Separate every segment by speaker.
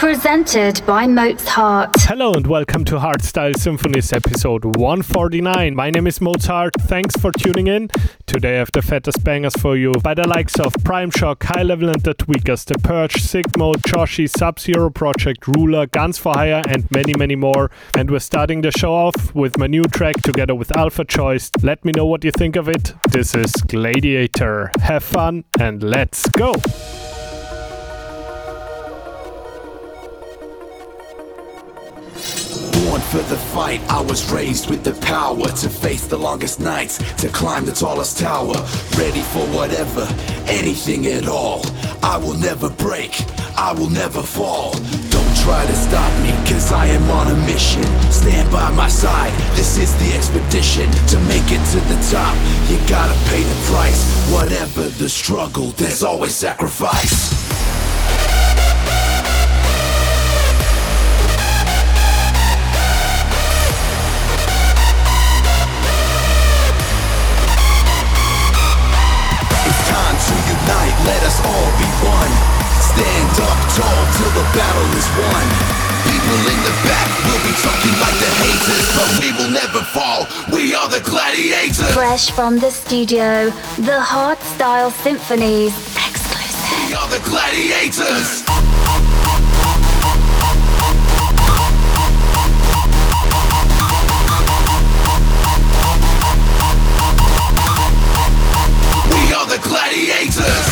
Speaker 1: presented by Mozhart.
Speaker 2: Hello and welcome to Hardstyle Symphonies episode 149. My name is Mozhart. Thanks for tuning in. Today I have the fattest bangers for you by the likes of Primeshock, High Level and the Tweekaz, The Purge, Sickmode, Joscy, Sub Zero Project, Rooler, Gunz For Hire, and many, many more. And we're starting the show off with my new track together with Alphachoice. Let me know what you think of it. This is Gladiator. Have fun and let's go!
Speaker 3: Born for the fight, I was raised with the power to face the longest nights, to climb the tallest tower. Ready for whatever, anything at all. I will never break, I will never fall. Don't try to stop me, cause I am on a mission. Stand by my side, this is the expedition. To make it to the top, you gotta pay the price. Whatever the struggle, there's always sacrifice. Tall till the battle is won. People in the back will be talking like the haters, but we will never fall. We are the gladiators.
Speaker 1: Fresh from the studio, the Hard Style Symphonies exclusive.
Speaker 3: We are the gladiators. We are the gladiators.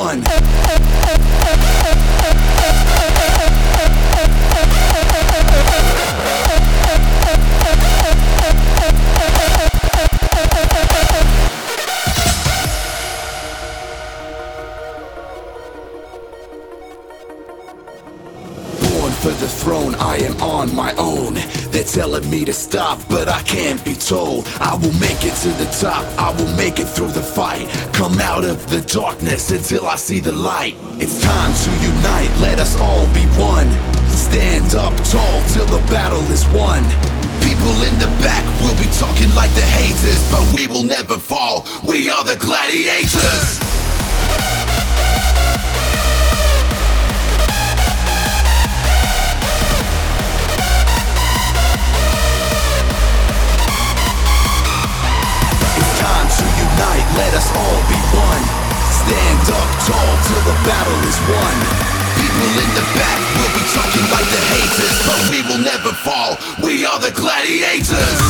Speaker 3: One. Born for the throne, I am on my own. They're telling me to stop, but I can't be told. I will make it to the top, I will make it through the fight. Come out of the darkness until I see the light. It's time to unite, let us all be one. Stand up tall till the battle is won. People in the back will be talking like the haters, but we will never fall. We are the gladiators. To unite, let us all be one. Stand up tall till the battle is won. People in the back will be talking like the haters, but we will never fall. We are the gladiators.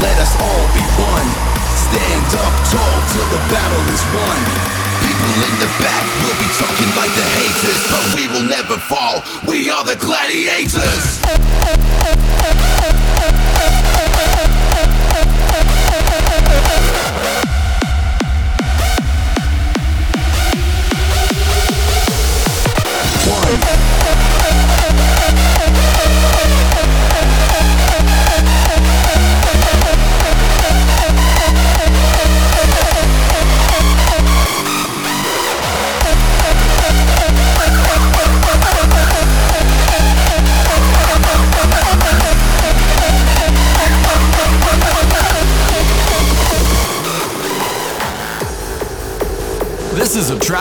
Speaker 3: Let us all be one. Stand up tall till the battle is won. People in the back will be talking like the haters, but we will never fall. We are the gladiators.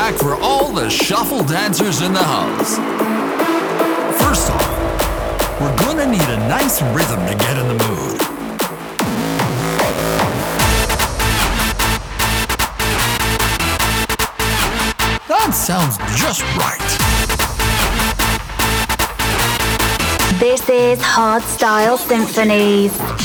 Speaker 4: track for all the shuffle dancers in the house. First off, we're gonna need a nice rhythm to get in the mood. That sounds just right.
Speaker 1: This is
Speaker 5: Hard Style Symphonies.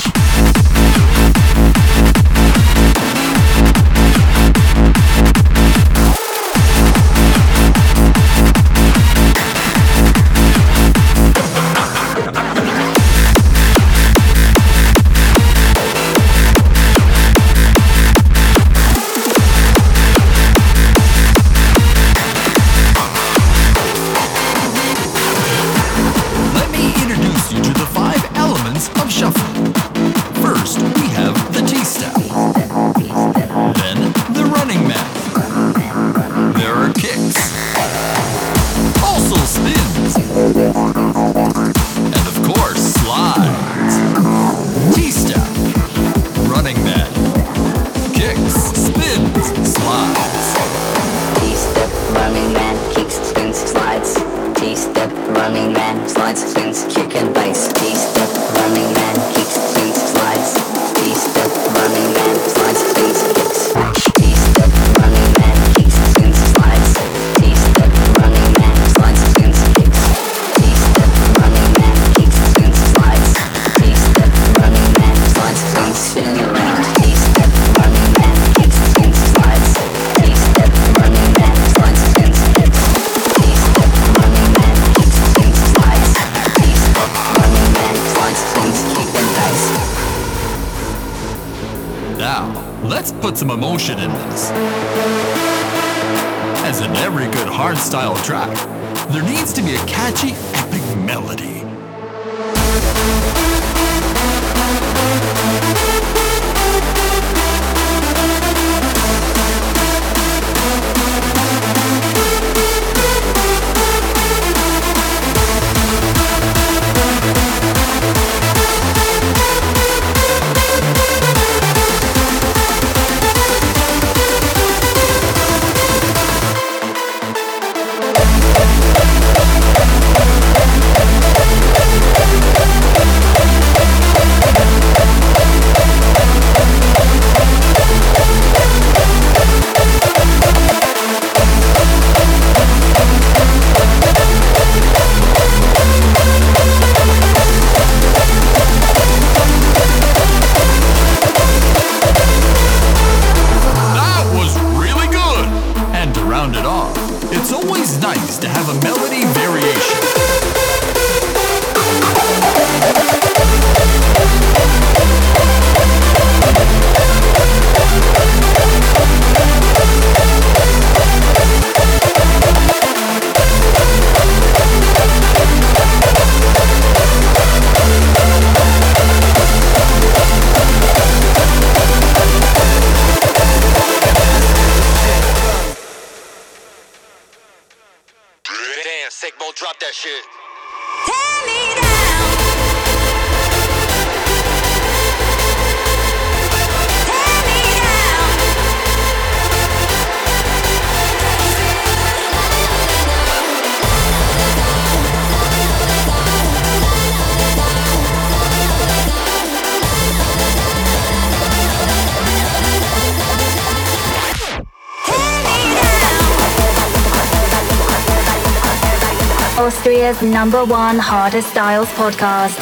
Speaker 1: Austria's number one hardest styles podcast.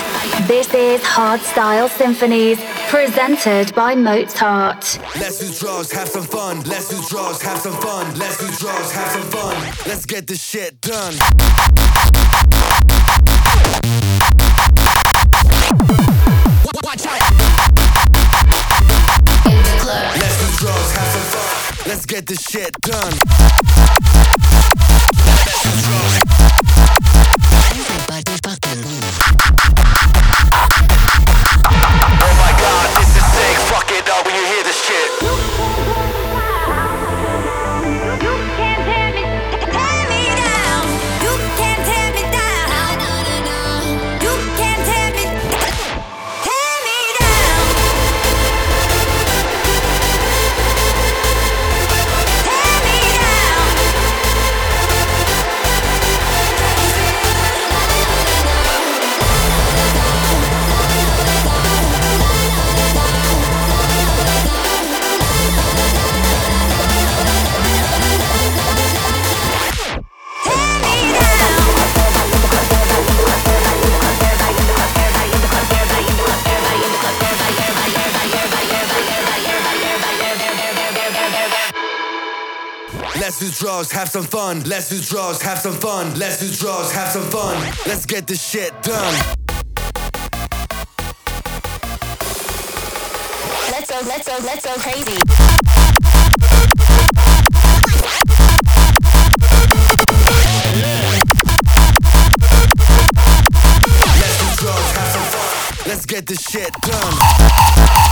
Speaker 1: This is Hard Style Symphonies, presented by Mozhart.
Speaker 3: Let's do drugs, have some fun. Let's do drugs, have some fun. Let's do drugs, have some fun. Let's get this shit done. Watch out. Let's do drugs, have some fun. Let's get this shit done. Let's do drugs.
Speaker 6: Drugs, have some fun. Let's do drugs, have some fun. Let's do drugs, have some fun. Let's get this shit done.
Speaker 7: Let's go, let's go, let's go crazy.
Speaker 6: Let's do drugs, have some fun. Let's get this shit done.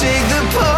Speaker 8: shake the
Speaker 9: pot.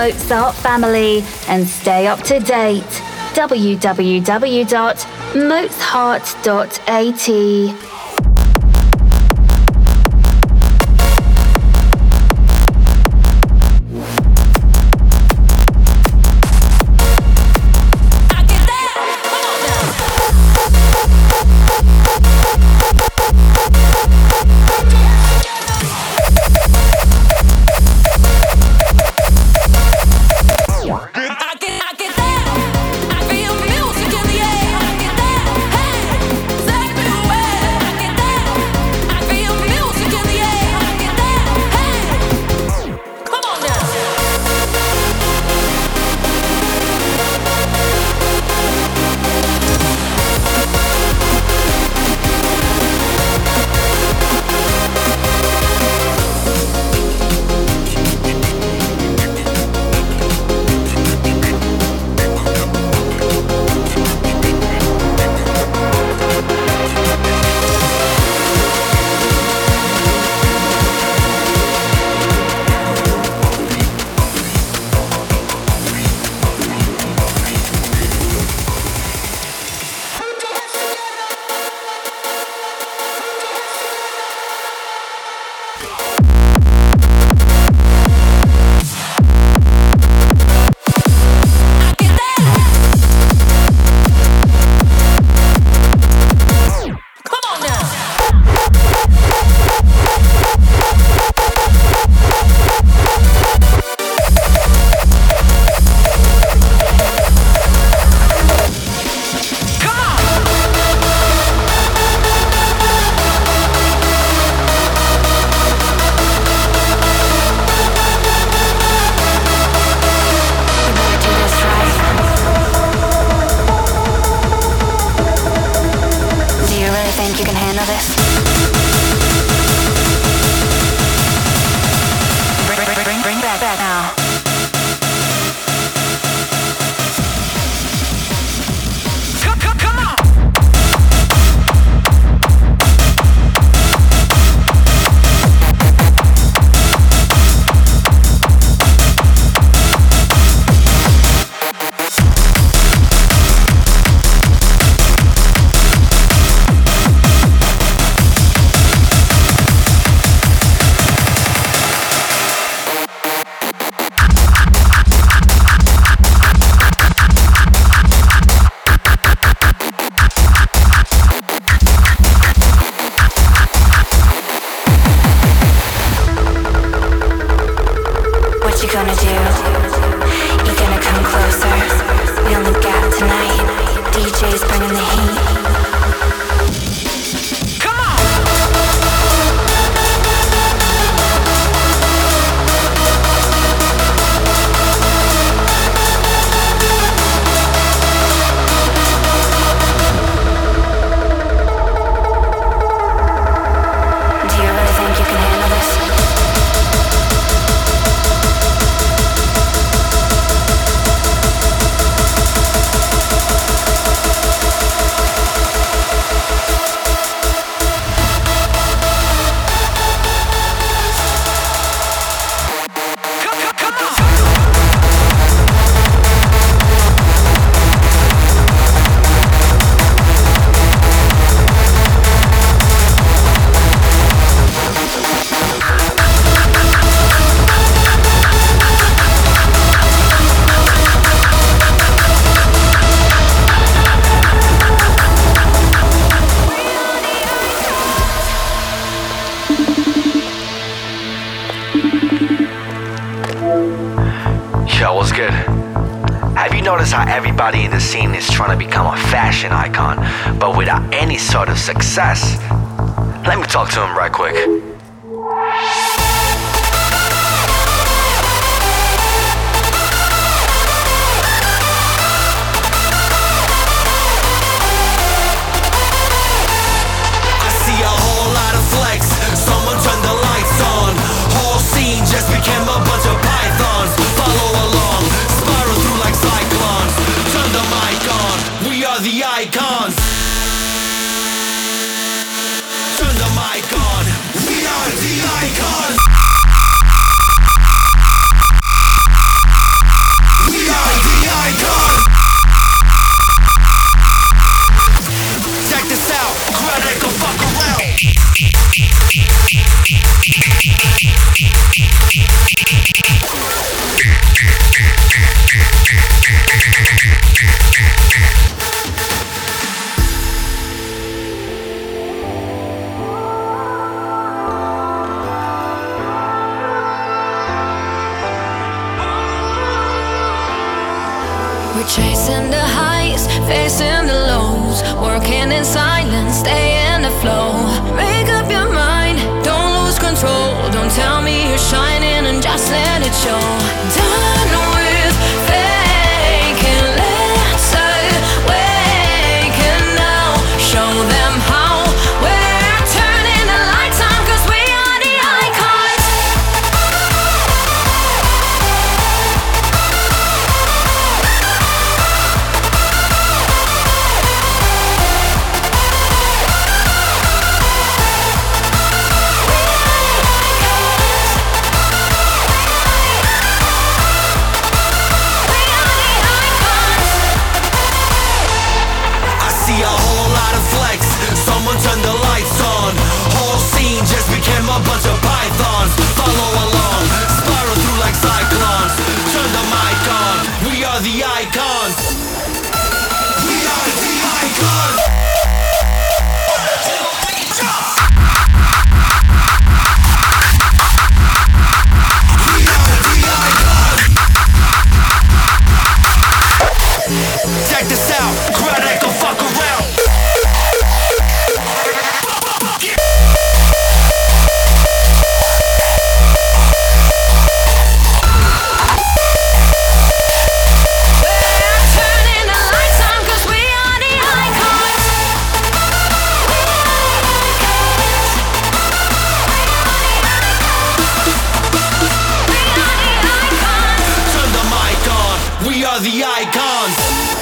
Speaker 9: Mozhart family and stay up to date.
Speaker 6: www.mozhart.at
Speaker 10: We're chasing the highs, facing the lows, working inside. the icons.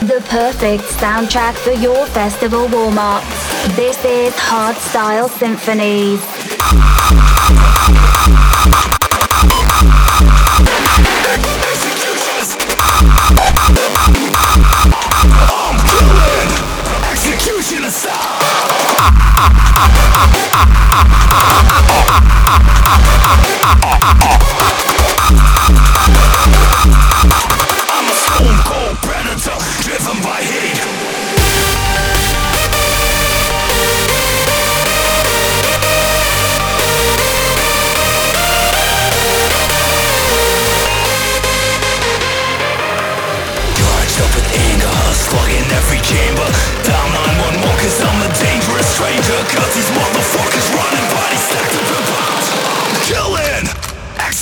Speaker 6: The
Speaker 1: perfect soundtrack for your festival warm up. This is Hardstyle
Speaker 10: Symphony. Executioner a cold predator, driven by hate. in every chamber cause I'm a dangerous these motherfuckers running bodies stacked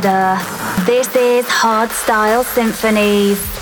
Speaker 11: harder. This is Hardstyle Symphonies.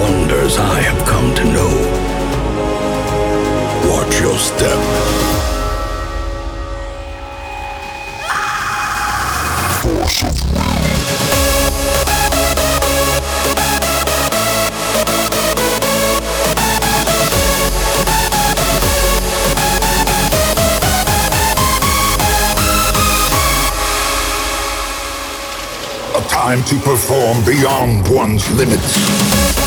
Speaker 12: wonders I have come to know. Watch your step.
Speaker 13: Force time to perform beyond one's limits.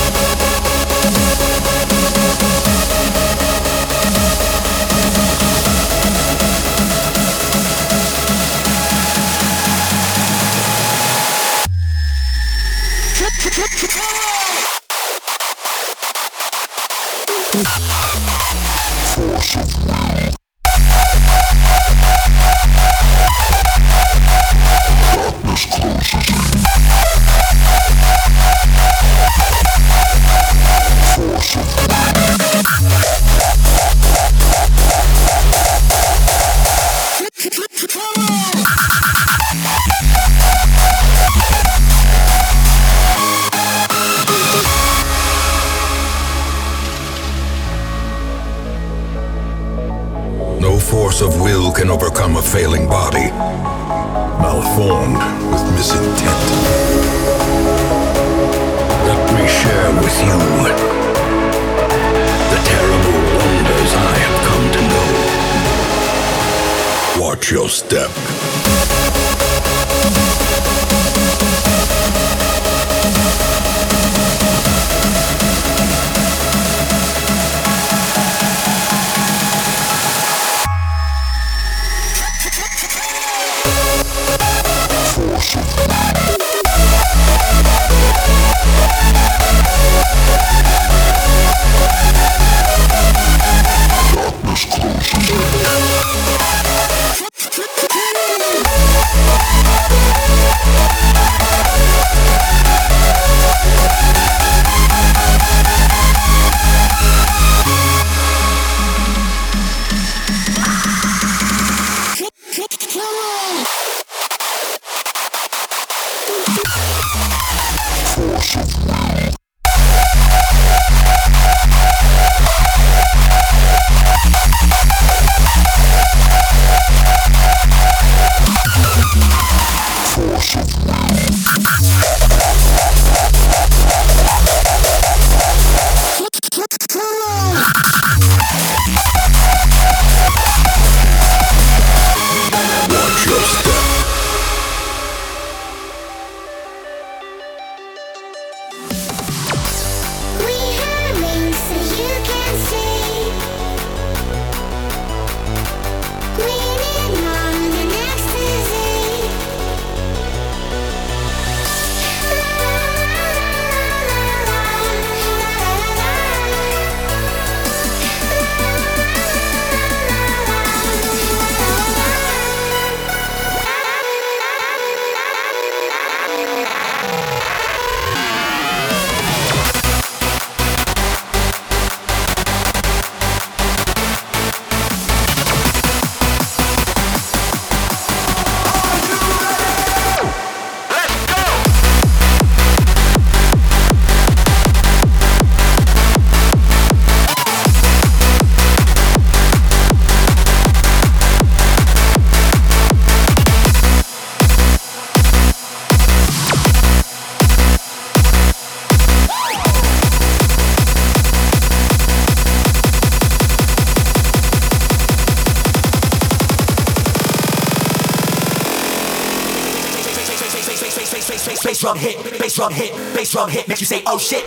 Speaker 6: Drum hit, bass drum hit, bass drum hit, makes you say, oh shit.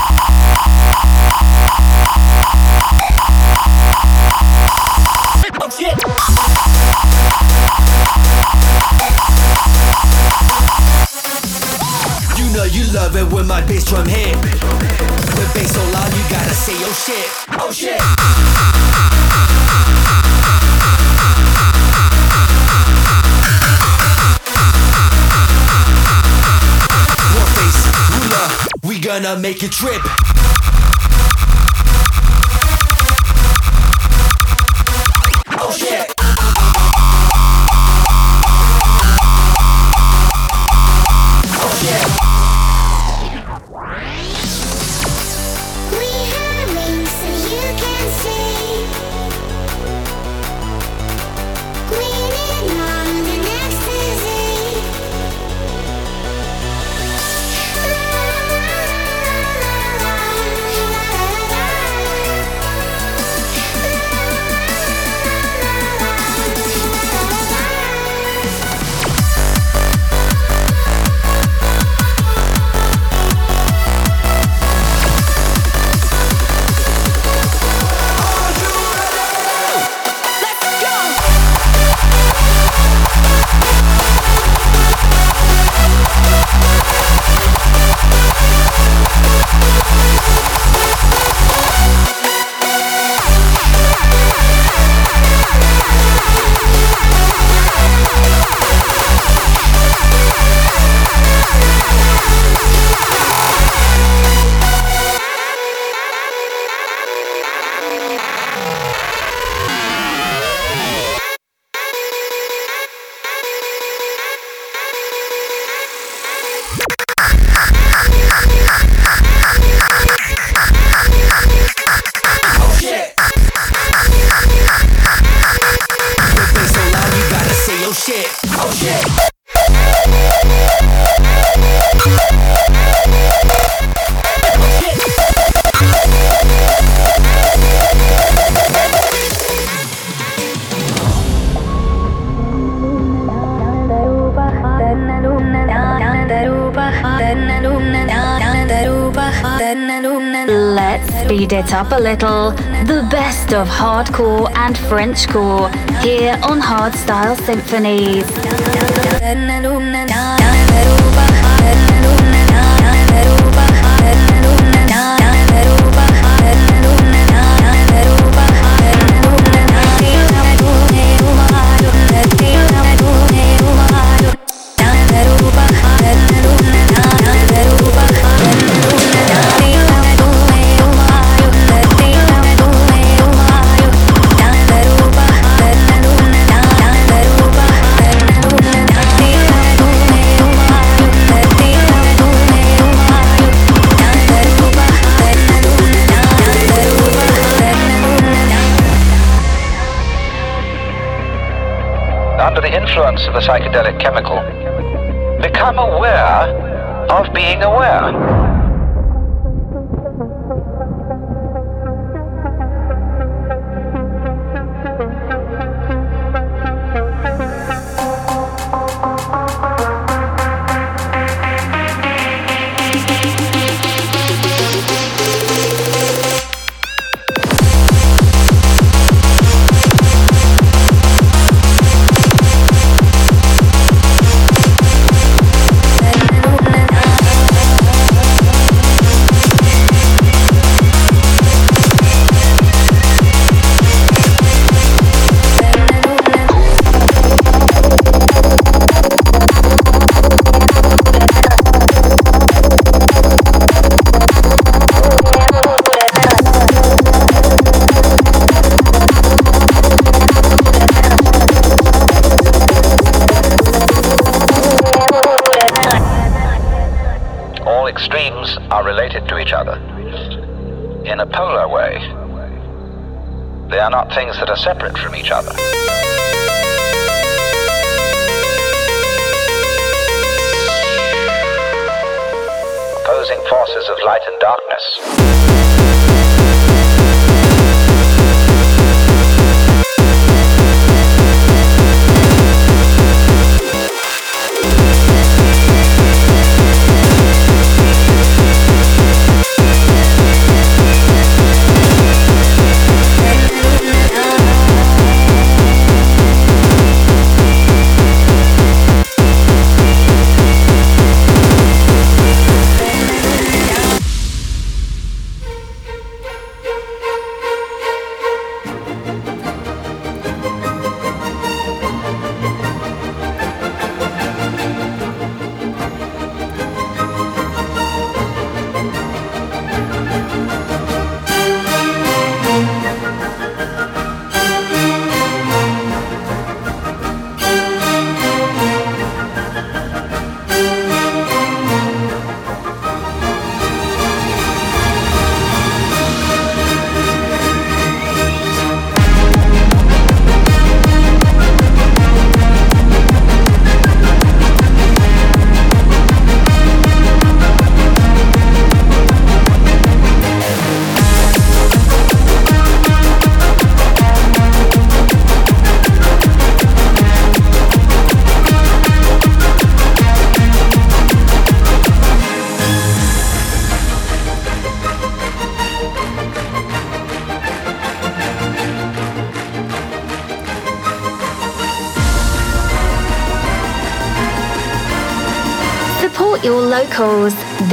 Speaker 6: Oh shit. You know you love it when my bass drum hit. When bass so loud, you gotta say, oh shit. Oh shit. Gonna make it trip.
Speaker 1: Hardcore Core here on Hardstyle Symphonies.
Speaker 14: Of the psychedelic chemical, become aware of being aware.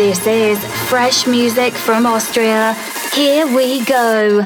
Speaker 1: This is fresh music from Austria. Here we go.